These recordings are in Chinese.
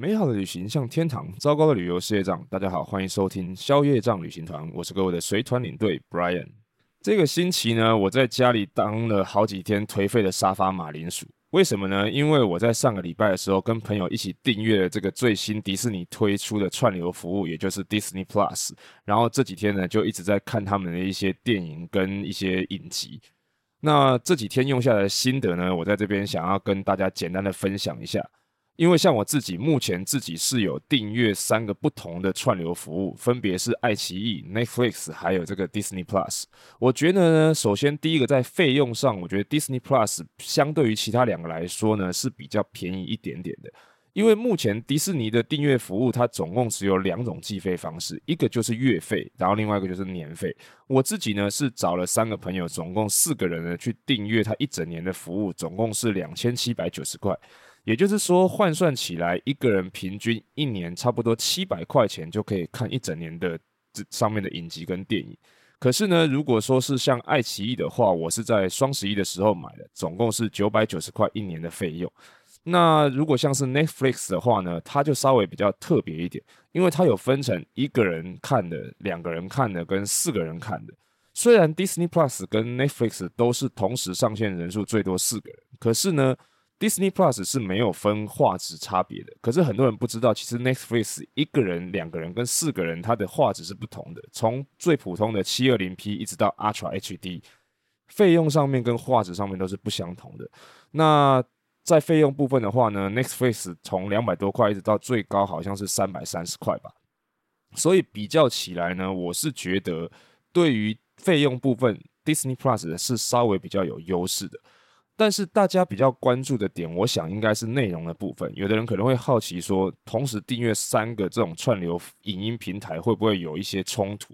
美好的旅行像天堂，糟糕的旅游是业障。大家好，欢迎收听消业障旅行团，我是各位的随团领队 Brian。这个星期呢，我在家里当了好几天颓废的沙发马铃薯。为什么呢？因为我在上个礼拜的时候跟朋友一起订阅了这个最新迪士尼推出的串流服务，也就是 Disney Plus。然后这几天呢，就一直在看他们的一些电影跟一些影集。那这几天用下来的心得呢，我在这边想要跟大家简单的分享一下。因为像我自己目前自己是有订阅三个不同的串流服务，分别是爱奇艺、Netflix，还有这个 Disney Plus。我觉得呢，首先第一个在费用上，我觉得 Disney Plus 相对于其他两个来说呢是比较便宜一点点的。因为目前迪士尼的订阅服务，它总共只有两种计费方式，一个就是月费，然后另外一个就是年费。我自己呢是找了三个朋友，总共四个人呢去订阅它一整年的服务，总共是两千七百九十块。也就是说，换算起来，一个人平均一年差不多七百块钱就可以看一整年的这上面的影集跟电影。可是呢，如果说是像爱奇艺的话，我是在双十一的时候买的，总共是九百九十块一年的费用。那如果像是 Netflix 的话呢，它就稍微比较特别一点，因为它有分成一个人看的、两个人看的跟四个人看的。虽然 Disney Plus 跟 Netflix 都是同时上线人数最多四个人，可是呢。Disney Plus 是没有分画质差别的，可是很多人不知道，其实 Netflix 一个人、两个人跟四个人，它的画质是不同的。从最普通的 720P 一直到 Ultra HD，费用上面跟画质上面都是不相同的。那在费用部分的话呢，Netflix 从两百多块一直到最高好像是三百三十块吧。所以比较起来呢，我是觉得对于费用部分，Disney Plus 是稍微比较有优势的。但是大家比较关注的点，我想应该是内容的部分。有的人可能会好奇说，同时订阅三个这种串流影音平台，会不会有一些冲突？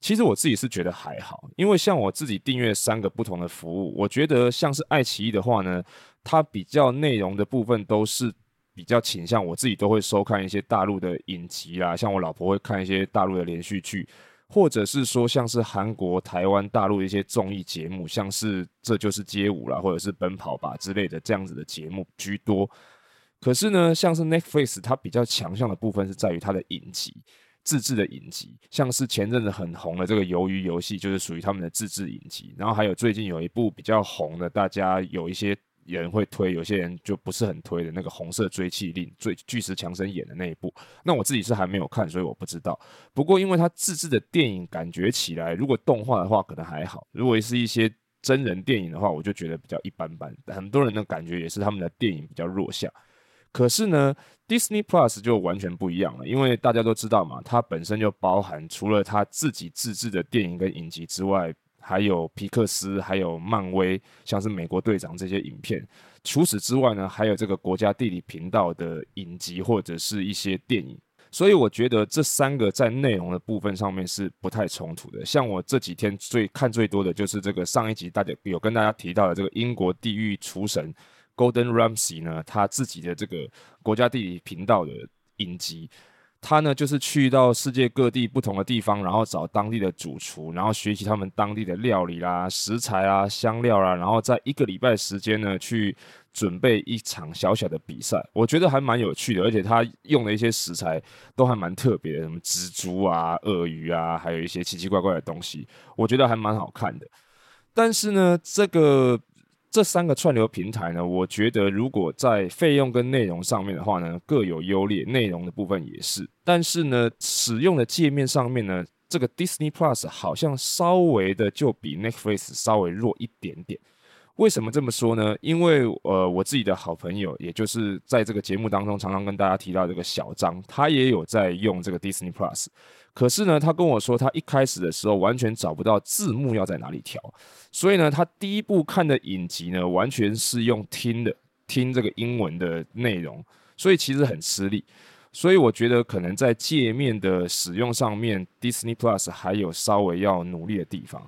其实我自己是觉得还好，因为像我自己订阅三个不同的服务，我觉得像是爱奇艺的话呢，它比较内容的部分都是比较倾向，我自己都会收看一些大陆的影集啦，像我老婆会看一些大陆的连续剧。或者是说，像是韩国、台湾、大陆一些综艺节目，像是《这就是街舞》啦，或者是《奔跑吧》之类的这样子的节目居多。可是呢，像是 Netflix，它比较强项的部分是在于它的影集，自制的影集，像是前阵子很红的这个《鱿鱼游戏》，就是属于他们的自制影集。然后还有最近有一部比较红的，大家有一些。人会推，有些人就不是很推的那个《红色追缉令》，最巨石强森演的那一部。那我自己是还没有看，所以我不知道。不过因为他自制的电影，感觉起来如果动画的话可能还好；如果是一些真人电影的话，我就觉得比较一般般。很多人的感觉也是他们的电影比较弱项。可是呢，Disney Plus 就完全不一样了，因为大家都知道嘛，它本身就包含除了他自己自制的电影跟影集之外。还有皮克斯，还有漫威，像是美国队长这些影片。除此之外呢，还有这个国家地理频道的影集或者是一些电影。所以我觉得这三个在内容的部分上面是不太冲突的。像我这几天最看最多的就是这个上一集大家有跟大家提到的这个英国地狱厨神 Gordon Ramsay 呢，他自己的这个国家地理频道的影集。他呢，就是去到世界各地不同的地方，然后找当地的主厨，然后学习他们当地的料理啦、食材啊、香料啦，然后在一个礼拜时间呢，去准备一场小小的比赛。我觉得还蛮有趣的，而且他用的一些食材都还蛮特别的，什么蜘蛛啊、鳄鱼啊，还有一些奇奇怪怪的东西，我觉得还蛮好看的。但是呢，这个。这三个串流平台呢，我觉得如果在费用跟内容上面的话呢，各有优劣，内容的部分也是。但是呢，使用的界面上面呢，这个 Disney Plus 好像稍微的就比 Netflix 稍微弱一点点。为什么这么说呢？因为呃，我自己的好朋友，也就是在这个节目当中常常跟大家提到这个小张，他也有在用这个 Disney Plus。可是呢，他跟我说，他一开始的时候完全找不到字幕要在哪里调，所以呢，他第一部看的影集呢，完全是用听的，听这个英文的内容。所以其实很吃力。所以我觉得可能在界面的使用上面，Disney Plus 还有稍微要努力的地方。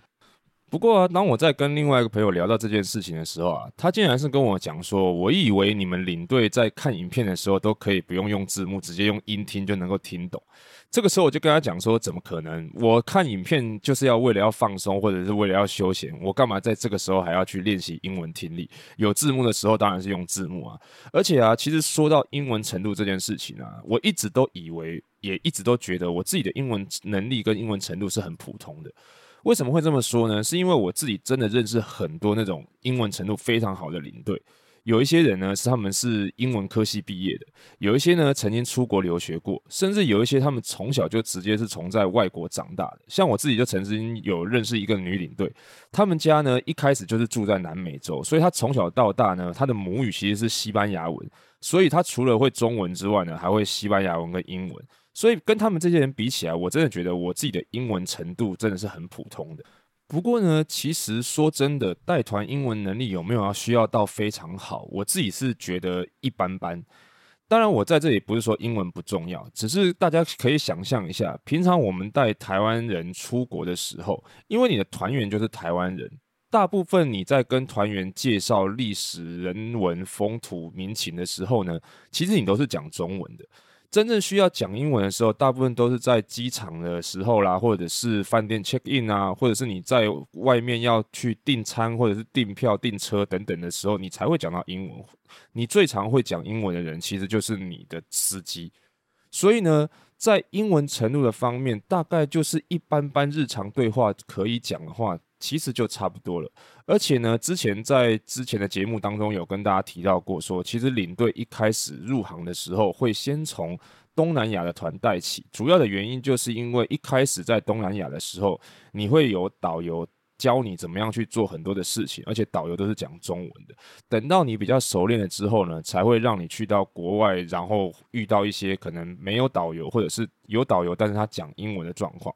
不过啊，当我在跟另外一个朋友聊到这件事情的时候啊，他竟然是跟我讲说，我以为你们领队在看影片的时候都可以不用用字幕，直接用音听就能够听懂。这个时候我就跟他讲说，怎么可能？我看影片就是要为了要放松，或者是为了要休闲，我干嘛在这个时候还要去练习英文听力？有字幕的时候当然是用字幕啊。而且啊，其实说到英文程度这件事情啊，我一直都以为，也一直都觉得我自己的英文能力跟英文程度是很普通的。为什么会这么说呢？是因为我自己真的认识很多那种英文程度非常好的领队，有一些人呢是他们是英文科系毕业的，有一些呢曾经出国留学过，甚至有一些他们从小就直接是从在外国长大的。像我自己就曾经有认识一个女领队，他们家呢一开始就是住在南美洲，所以她从小到大呢，她的母语其实是西班牙文，所以她除了会中文之外呢，还会西班牙文跟英文。所以跟他们这些人比起来，我真的觉得我自己的英文程度真的是很普通的。不过呢，其实说真的，带团英文能力有没有要需要到非常好？我自己是觉得一般般。当然，我在这里不是说英文不重要，只是大家可以想象一下，平常我们带台湾人出国的时候，因为你的团员就是台湾人，大部分你在跟团员介绍历史、人文、风土民情的时候呢，其实你都是讲中文的。真正需要讲英文的时候，大部分都是在机场的时候啦，或者是饭店 check in 啊，或者是你在外面要去订餐，或者是订票、订车等等的时候，你才会讲到英文。你最常会讲英文的人，其实就是你的司机。所以呢，在英文程度的方面，大概就是一般般日常对话可以讲的话。其实就差不多了，而且呢，之前在之前的节目当中有跟大家提到过说，其实领队一开始入行的时候会先从东南亚的团带起，主要的原因就是因为一开始在东南亚的时候，你会有导游教你怎么样去做很多的事情，而且导游都是讲中文的。等到你比较熟练了之后呢，才会让你去到国外，然后遇到一些可能没有导游，或者是有导游但是他讲英文的状况。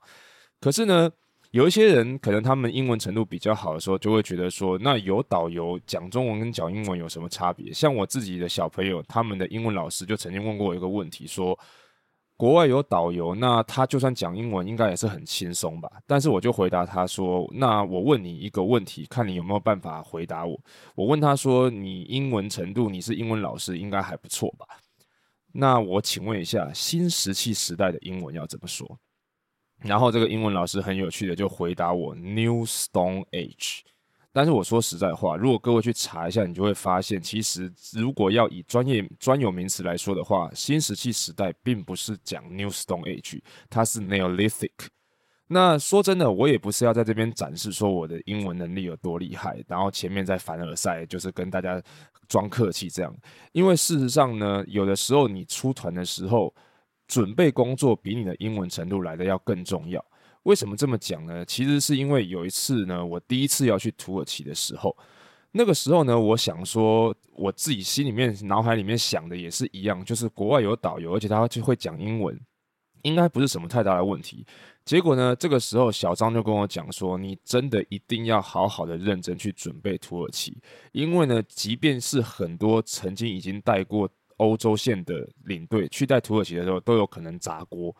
可是呢，有一些人可能他们英文程度比较好的时候，就会觉得说，那有导游讲中文跟讲英文有什么差别？像我自己的小朋友，他们的英文老师就曾经问过我一个问题，说，国外有导游，那他就算讲英文，应该也是很轻松吧？但是我就回答他说，那我问你一个问题，看你有没有办法回答我。我问他说，你英文程度，你是英文老师，应该还不错吧？那我请问一下，新石器时代的英文要怎么说？然后这个英文老师很有趣的就回答我 New Stone Age，但是我说实在话，如果各位去查一下，你就会发现，其实如果要以专业专有名词来说的话，新石器时代并不是讲 New Stone Age，它是 Neolithic。那说真的，我也不是要在这边展示说我的英文能力有多厉害，然后前面在凡尔赛就是跟大家装客气这样，因为事实上呢，有的时候你出团的时候。准备工作比你的英文程度来的要更重要。为什么这么讲呢？其实是因为有一次呢，我第一次要去土耳其的时候，那个时候呢，我想说我自己心里面、脑海里面想的也是一样，就是国外有导游，而且他就会讲英文，应该不是什么太大的问题。结果呢，这个时候小张就跟我讲说：“你真的一定要好好的认真去准备土耳其，因为呢，即便是很多曾经已经带过。”欧洲线的领队去带土耳其的时候都有可能砸锅，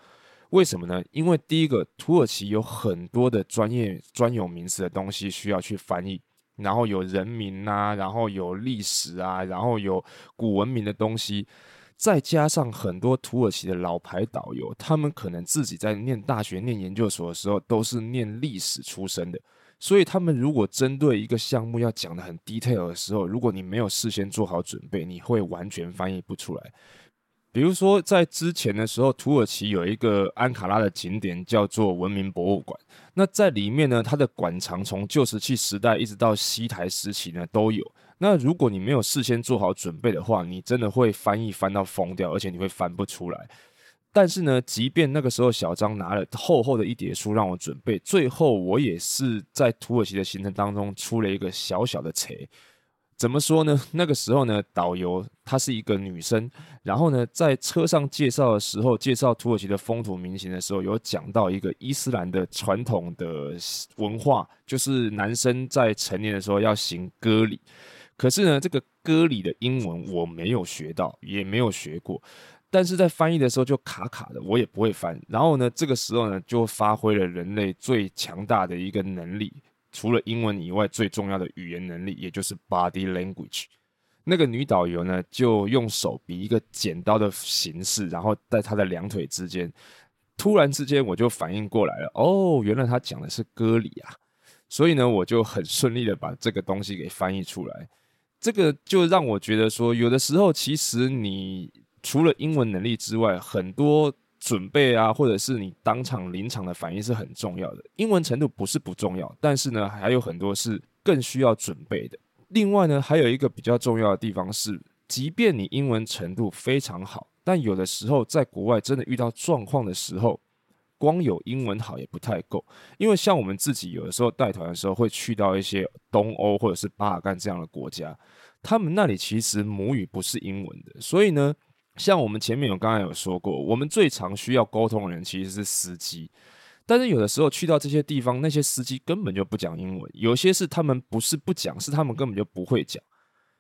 为什么呢？因为第一个，土耳其有很多的专业专有名词的东西需要去翻译，然后有人名啊，然后有历史啊，然后有古文明的东西，再加上很多土耳其的老牌导游，他们可能自己在念大学、念研究所的时候都是念历史出身的。所以他们如果针对一个项目要讲得很 detail 的时候，如果你没有事先做好准备，你会完全翻译不出来。比如说在之前的时候，土耳其有一个安卡拉的景点叫做文明博物馆，那在里面呢，它的馆藏从旧石器时代一直到西台时期呢都有。那如果你没有事先做好准备的话，你真的会翻译翻到疯掉，而且你会翻不出来。但是呢，即便那个时候小张拿了厚厚的一叠书让我准备，最后我也是在土耳其的行程当中出了一个小小的错。怎么说呢？那个时候呢，导游她是一个女生，然后呢，在车上介绍的时候，介绍土耳其的风土民情的时候，有讲到一个伊斯兰的传统的文化，就是男生在成年的时候要行割礼。可是呢，这个割礼的英文我没有学到，也没有学过，但是在翻译的时候就卡卡的，我也不会翻。然后呢，这个时候呢，就发挥了人类最强大的一个能力，除了英文以外最重要的语言能力，也就是 body language。那个女导游呢，就用手比一个剪刀的形式，然后在她的两腿之间，突然之间我就反应过来了，哦，原来她讲的是歌里啊，所以呢，我就很顺利的把这个东西给翻译出来。这个就让我觉得说，有的时候其实你除了英文能力之外，很多准备啊，或者是你当场临场的反应是很重要的。英文程度不是不重要，但是呢，还有很多是更需要准备的。另外呢，还有一个比较重要的地方是，即便你英文程度非常好，但有的时候在国外真的遇到状况的时候，光有英文好也不太够。因为像我们自己有的时候带团的时候，会去到一些东欧或者是巴尔干这样的国家，他们那里其实母语不是英文的，所以呢，像我们前面有刚才有说过，我们最常需要沟通的人其实是司机。但是有的时候去到这些地方，那些司机根本就不讲英文，有些是他们不是不讲，是他们根本就不会讲。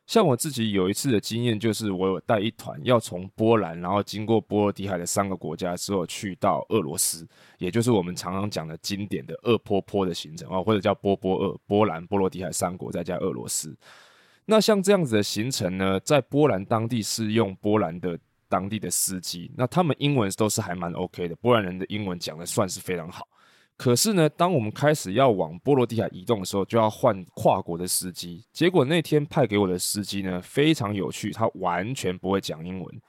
像我自己有一次的经验，就是我有带一团要从波兰，然后经过波罗的海的三个国家之后，去到俄罗斯，也就是我们常常讲的经典的二波波的行程啊，或者叫波波二，波兰、波罗的海三国再加俄罗斯。那像这样子的行程呢，在波兰当地是用波兰的。当地的司机，那他们英文都是还蛮 OK 的，波兰人的英文讲的算是非常好。可是呢，当我们开始要往波罗的海移动的时候，就要换跨国的司机。结果那天派给我的司机呢，非常有趣，他完全不会讲英文，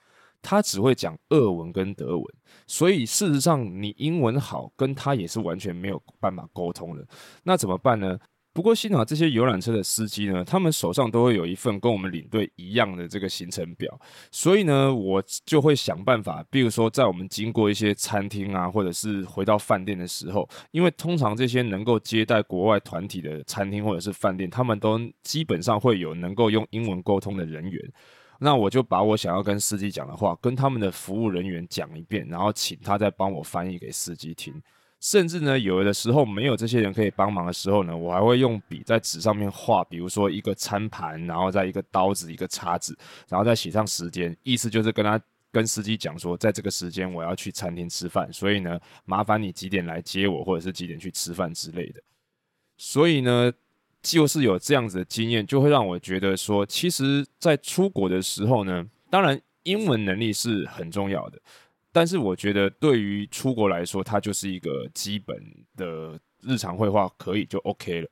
他只会讲俄文跟德文。所以事实上，你英文好，跟他也是完全没有办法沟通的。那怎么办呢？不过幸好这些游览车的司机呢，他们手上都会有一份跟我们领队一样的这个行程表，所以呢，我就会想办法，比如说在我们经过一些餐厅啊，或者是回到饭店的时候，因为通常这些能够接待国外团体的餐厅或者是饭店，他们都基本上会有能够用英文沟通的人员，那我就把我想要跟司机讲的话，跟他们的服务人员讲一遍，然后请他再帮我翻译给司机听。甚至呢，有的时候没有这些人可以帮忙的时候呢，我还会用笔在纸上面画，比如说一个餐盘，然后再一个刀子、一个叉子，然后再写上时间，意思就是跟他跟司机讲说，在这个时间我要去餐厅吃饭，所以呢，麻烦你几点来接我，或者是几点去吃饭之类的。所以呢，就是有这样子的经验，就会让我觉得说，其实，在出国的时候呢，当然英文能力是很重要的。但是我觉得，对于出国来说，它就是一个基本的日常会话，可以就 OK 了。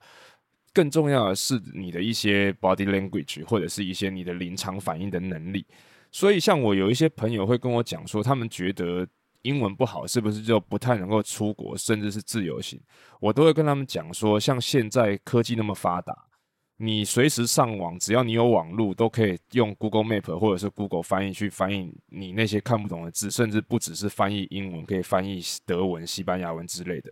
更重要的是你的一些 body language，或者是一些你的临场反应的能力。所以，像我有一些朋友会跟我讲说，他们觉得英文不好，是不是就不太能够出国，甚至是自由行？我都会跟他们讲说，像现在科技那么发达。你随时上网，只要你有网路，都可以用 Google Map 或者是 Google 翻译去翻译你那些看不懂的字，甚至不只是翻译英文，可以翻译德文、西班牙文之类的。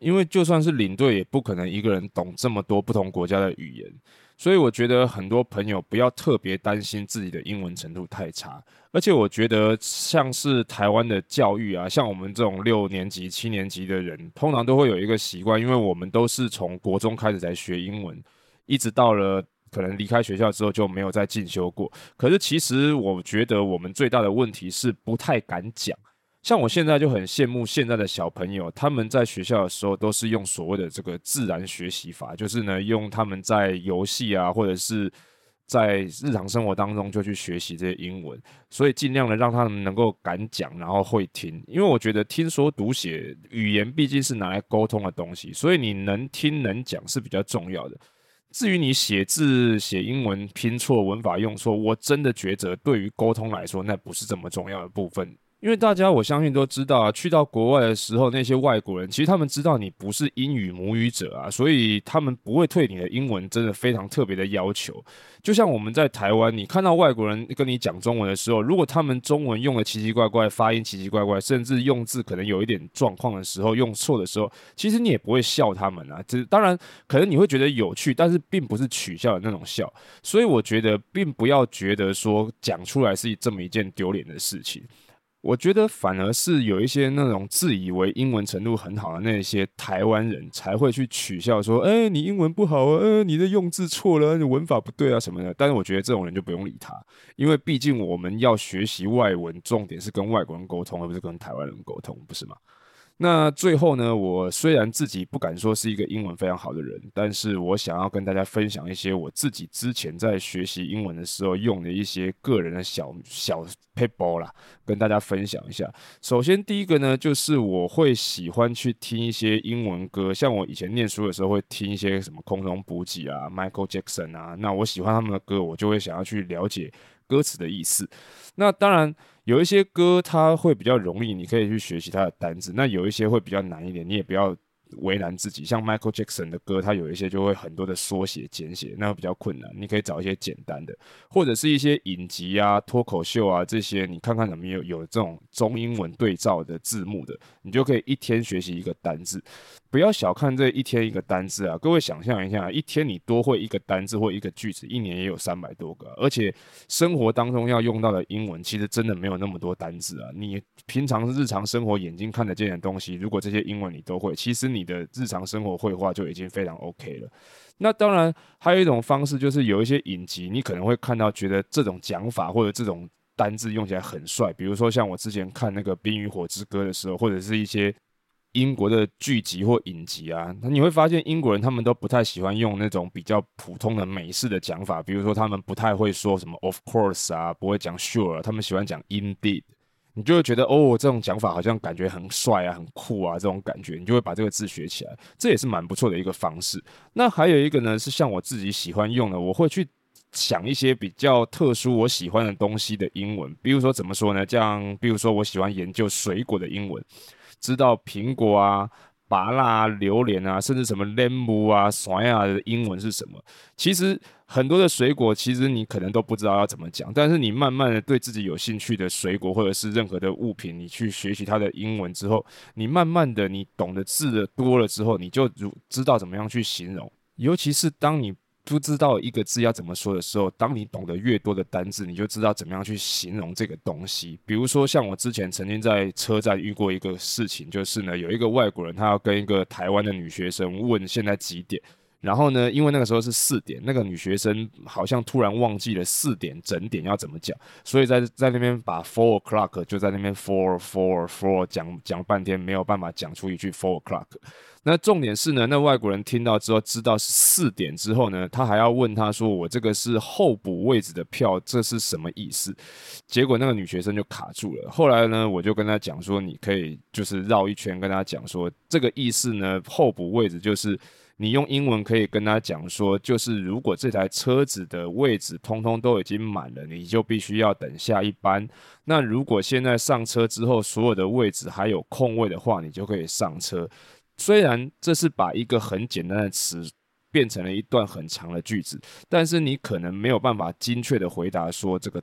因为就算是领队，也不可能一个人懂这么多不同国家的语言，所以我觉得很多朋友不要特别担心自己的英文程度太差。而且我觉得像是台湾的教育啊，像我们这种六年级、七年级的人，通常都会有一个习惯，因为我们都是从国中开始才学英文。一直到了可能离开学校之后就没有再进修过。可是其实我觉得我们最大的问题是不太敢讲。像我现在就很羡慕现在的小朋友，他们在学校的时候都是用所谓的这个自然学习法，就是呢用他们在游戏啊或者是在日常生活当中就去学习这些英文，所以尽量的让他们能够敢讲，然后会听。因为我觉得听说读写语言毕竟是拿来沟通的东西，所以你能听能讲是比较重要的。至于你写字、写英文拼错、文法用错，我真的觉得对于沟通来说，那不是这么重要的部分。因为大家我相信都知道啊，去到国外的时候，那些外国人其实他们知道你不是英语母语者啊，所以他们不会对你的英文真的非常特别的要求。就像我们在台湾，你看到外国人跟你讲中文的时候，如果他们中文用的奇奇怪怪，发音奇奇怪怪，甚至用字可能有一点状况的时候，用错的时候，其实你也不会笑他们啊。这当然可能你会觉得有趣，但是并不是取笑的那种笑。所以我觉得，并不要觉得说讲出来是这么一件丢脸的事情。我觉得反而是有一些那种自以为英文程度很好的那些台湾人才会去取笑说：“哎、你英文不好啊，呃，你的用字错了，你文法不对啊什么的。”但是我觉得这种人就不用理他，因为毕竟我们要学习外文，重点是跟外国人沟通，而不是跟台湾人沟通，不是吗？那最后呢，我虽然自己不敢说是一个英文非常好的人，但是我想要跟大家分享一些我自己之前在学习英文的时候用的一些个人的小小 paper 啦，跟大家分享一下。首先第一个呢，就是我会喜欢去听一些英文歌，像我以前念书的时候会听一些什么空中补给啊、Michael Jackson 啊，那我喜欢他们的歌，我就会想要去了解歌词的意思。那当然。有一些歌它会比较容易，你可以去学习它的单字。那有一些会比较难一点，你也不要为难自己。像 Michael Jackson 的歌，它有一些就会很多的缩写、简写，那会比较困难。你可以找一些简单的，或者是一些影集啊、脱口秀啊这些，你看看有没有有这种中英文对照的字幕的，你就可以一天学习一个单字。不要小看这一天一个单字啊！各位想象一下，一天你多会一个单字或一个句子，一年也有三百多个。而且生活当中要用到的英文，其实真的没有那么多单字啊。你平常日常生活眼睛看得见的东西，如果这些英文你都会，其实你的日常生活会话就已经非常 OK 了。那当然还有一种方式，就是有一些影集，你可能会看到觉得这种讲法或者这种单字用起来很帅。比如说像我之前看那个《冰与火之歌》的时候，或者是一些。英国的剧集或影集啊，那你会发现英国人他们都不太喜欢用那种比较普通的美式的讲法，比如说他们不太会说什么 of course 啊，不会讲 sure，他们喜欢讲 indeed，你就会觉得哦，这种讲法好像感觉很帅啊，很酷啊，这种感觉，你就会把这个字学起来，这也是蛮不错的一个方式。那还有一个呢，是像我自己喜欢用的，我会去想一些比较特殊我喜欢的东西的英文，比如说怎么说呢？像，比如说我喜欢研究水果的英文。知道苹果啊、麻辣、榴莲啊，甚至什么 lemon 啊、酸啊的英文是什么？其实很多的水果，其实你可能都不知道要怎么讲。但是你慢慢的对自己有兴趣的水果，或者是任何的物品，你去学习它的英文之后，你慢慢的你懂得字的多了之后，你就如知道怎么样去形容。尤其是当你不知道一个字要怎么说的时候，当你懂得越多的单字，你就知道怎么样去形容这个东西。比如说，像我之前曾经在车站遇过一个事情，就是呢，有一个外国人他要跟一个台湾的女学生问现在几点，然后呢，因为那个时候是四点，那个女学生好像突然忘记了四点整点要怎么讲，所以在在那边把 four o'clock 就在那边 four four four 讲讲半天，没有办法讲出一句 four o'clock。那重点是呢，那外国人听到之后知道是四点之后呢，他还要问他说：“我这个是候补位置的票，这是什么意思？”结果那个女学生就卡住了。后来呢，我就跟他讲说：“你可以就是绕一圈跟他讲说，这个意思呢，候补位置就是你用英文可以跟他讲说，就是如果这台车子的位置通通都已经满了，你就必须要等下一班。那如果现在上车之后所有的位置还有空位的话，你就可以上车。”虽然这是把一个很简单的词变成了一段很长的句子，但是你可能没有办法精确的回答说这个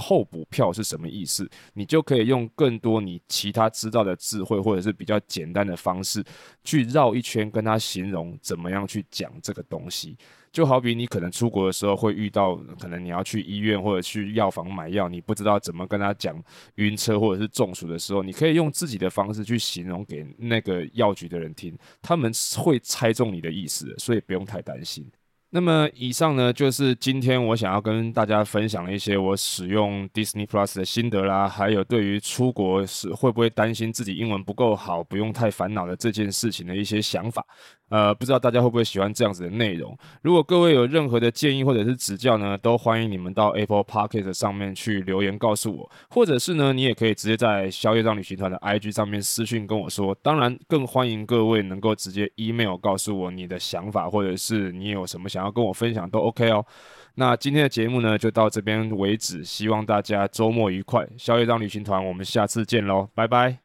候补票是什么意思，你就可以用更多你其他知道的智慧或者是比较简单的方式去绕一圈跟他形容怎么样去讲这个东西。就好比你可能出国的时候会遇到，可能你要去医院或者去药房买药，你不知道怎么跟他讲晕车或者是中暑的时候，你可以用自己的方式去形容给那个药局的人听，他们会猜中你的意思，所以不用太担心。那么以上呢，就是今天我想要跟大家分享的一些我使用 Disney Plus 的心得啦，还有对于出国是会不会担心自己英文不够好，不用太烦恼的这件事情的一些想法。呃，不知道大家会不会喜欢这样子的内容？如果各位有任何的建议或者是指教呢，都欢迎你们到 Apple Podcast 上面去留言告诉我，或者是呢，你也可以直接在消业障旅行团的 IG 上面私讯跟我说。当然，更欢迎各位能够直接 email 告诉我你的想法，或者是你有什么想要跟我分享都 OK 哦。那今天的节目呢，就到这边为止，希望大家周末愉快。消业障旅行团，我们下次见喽，拜拜。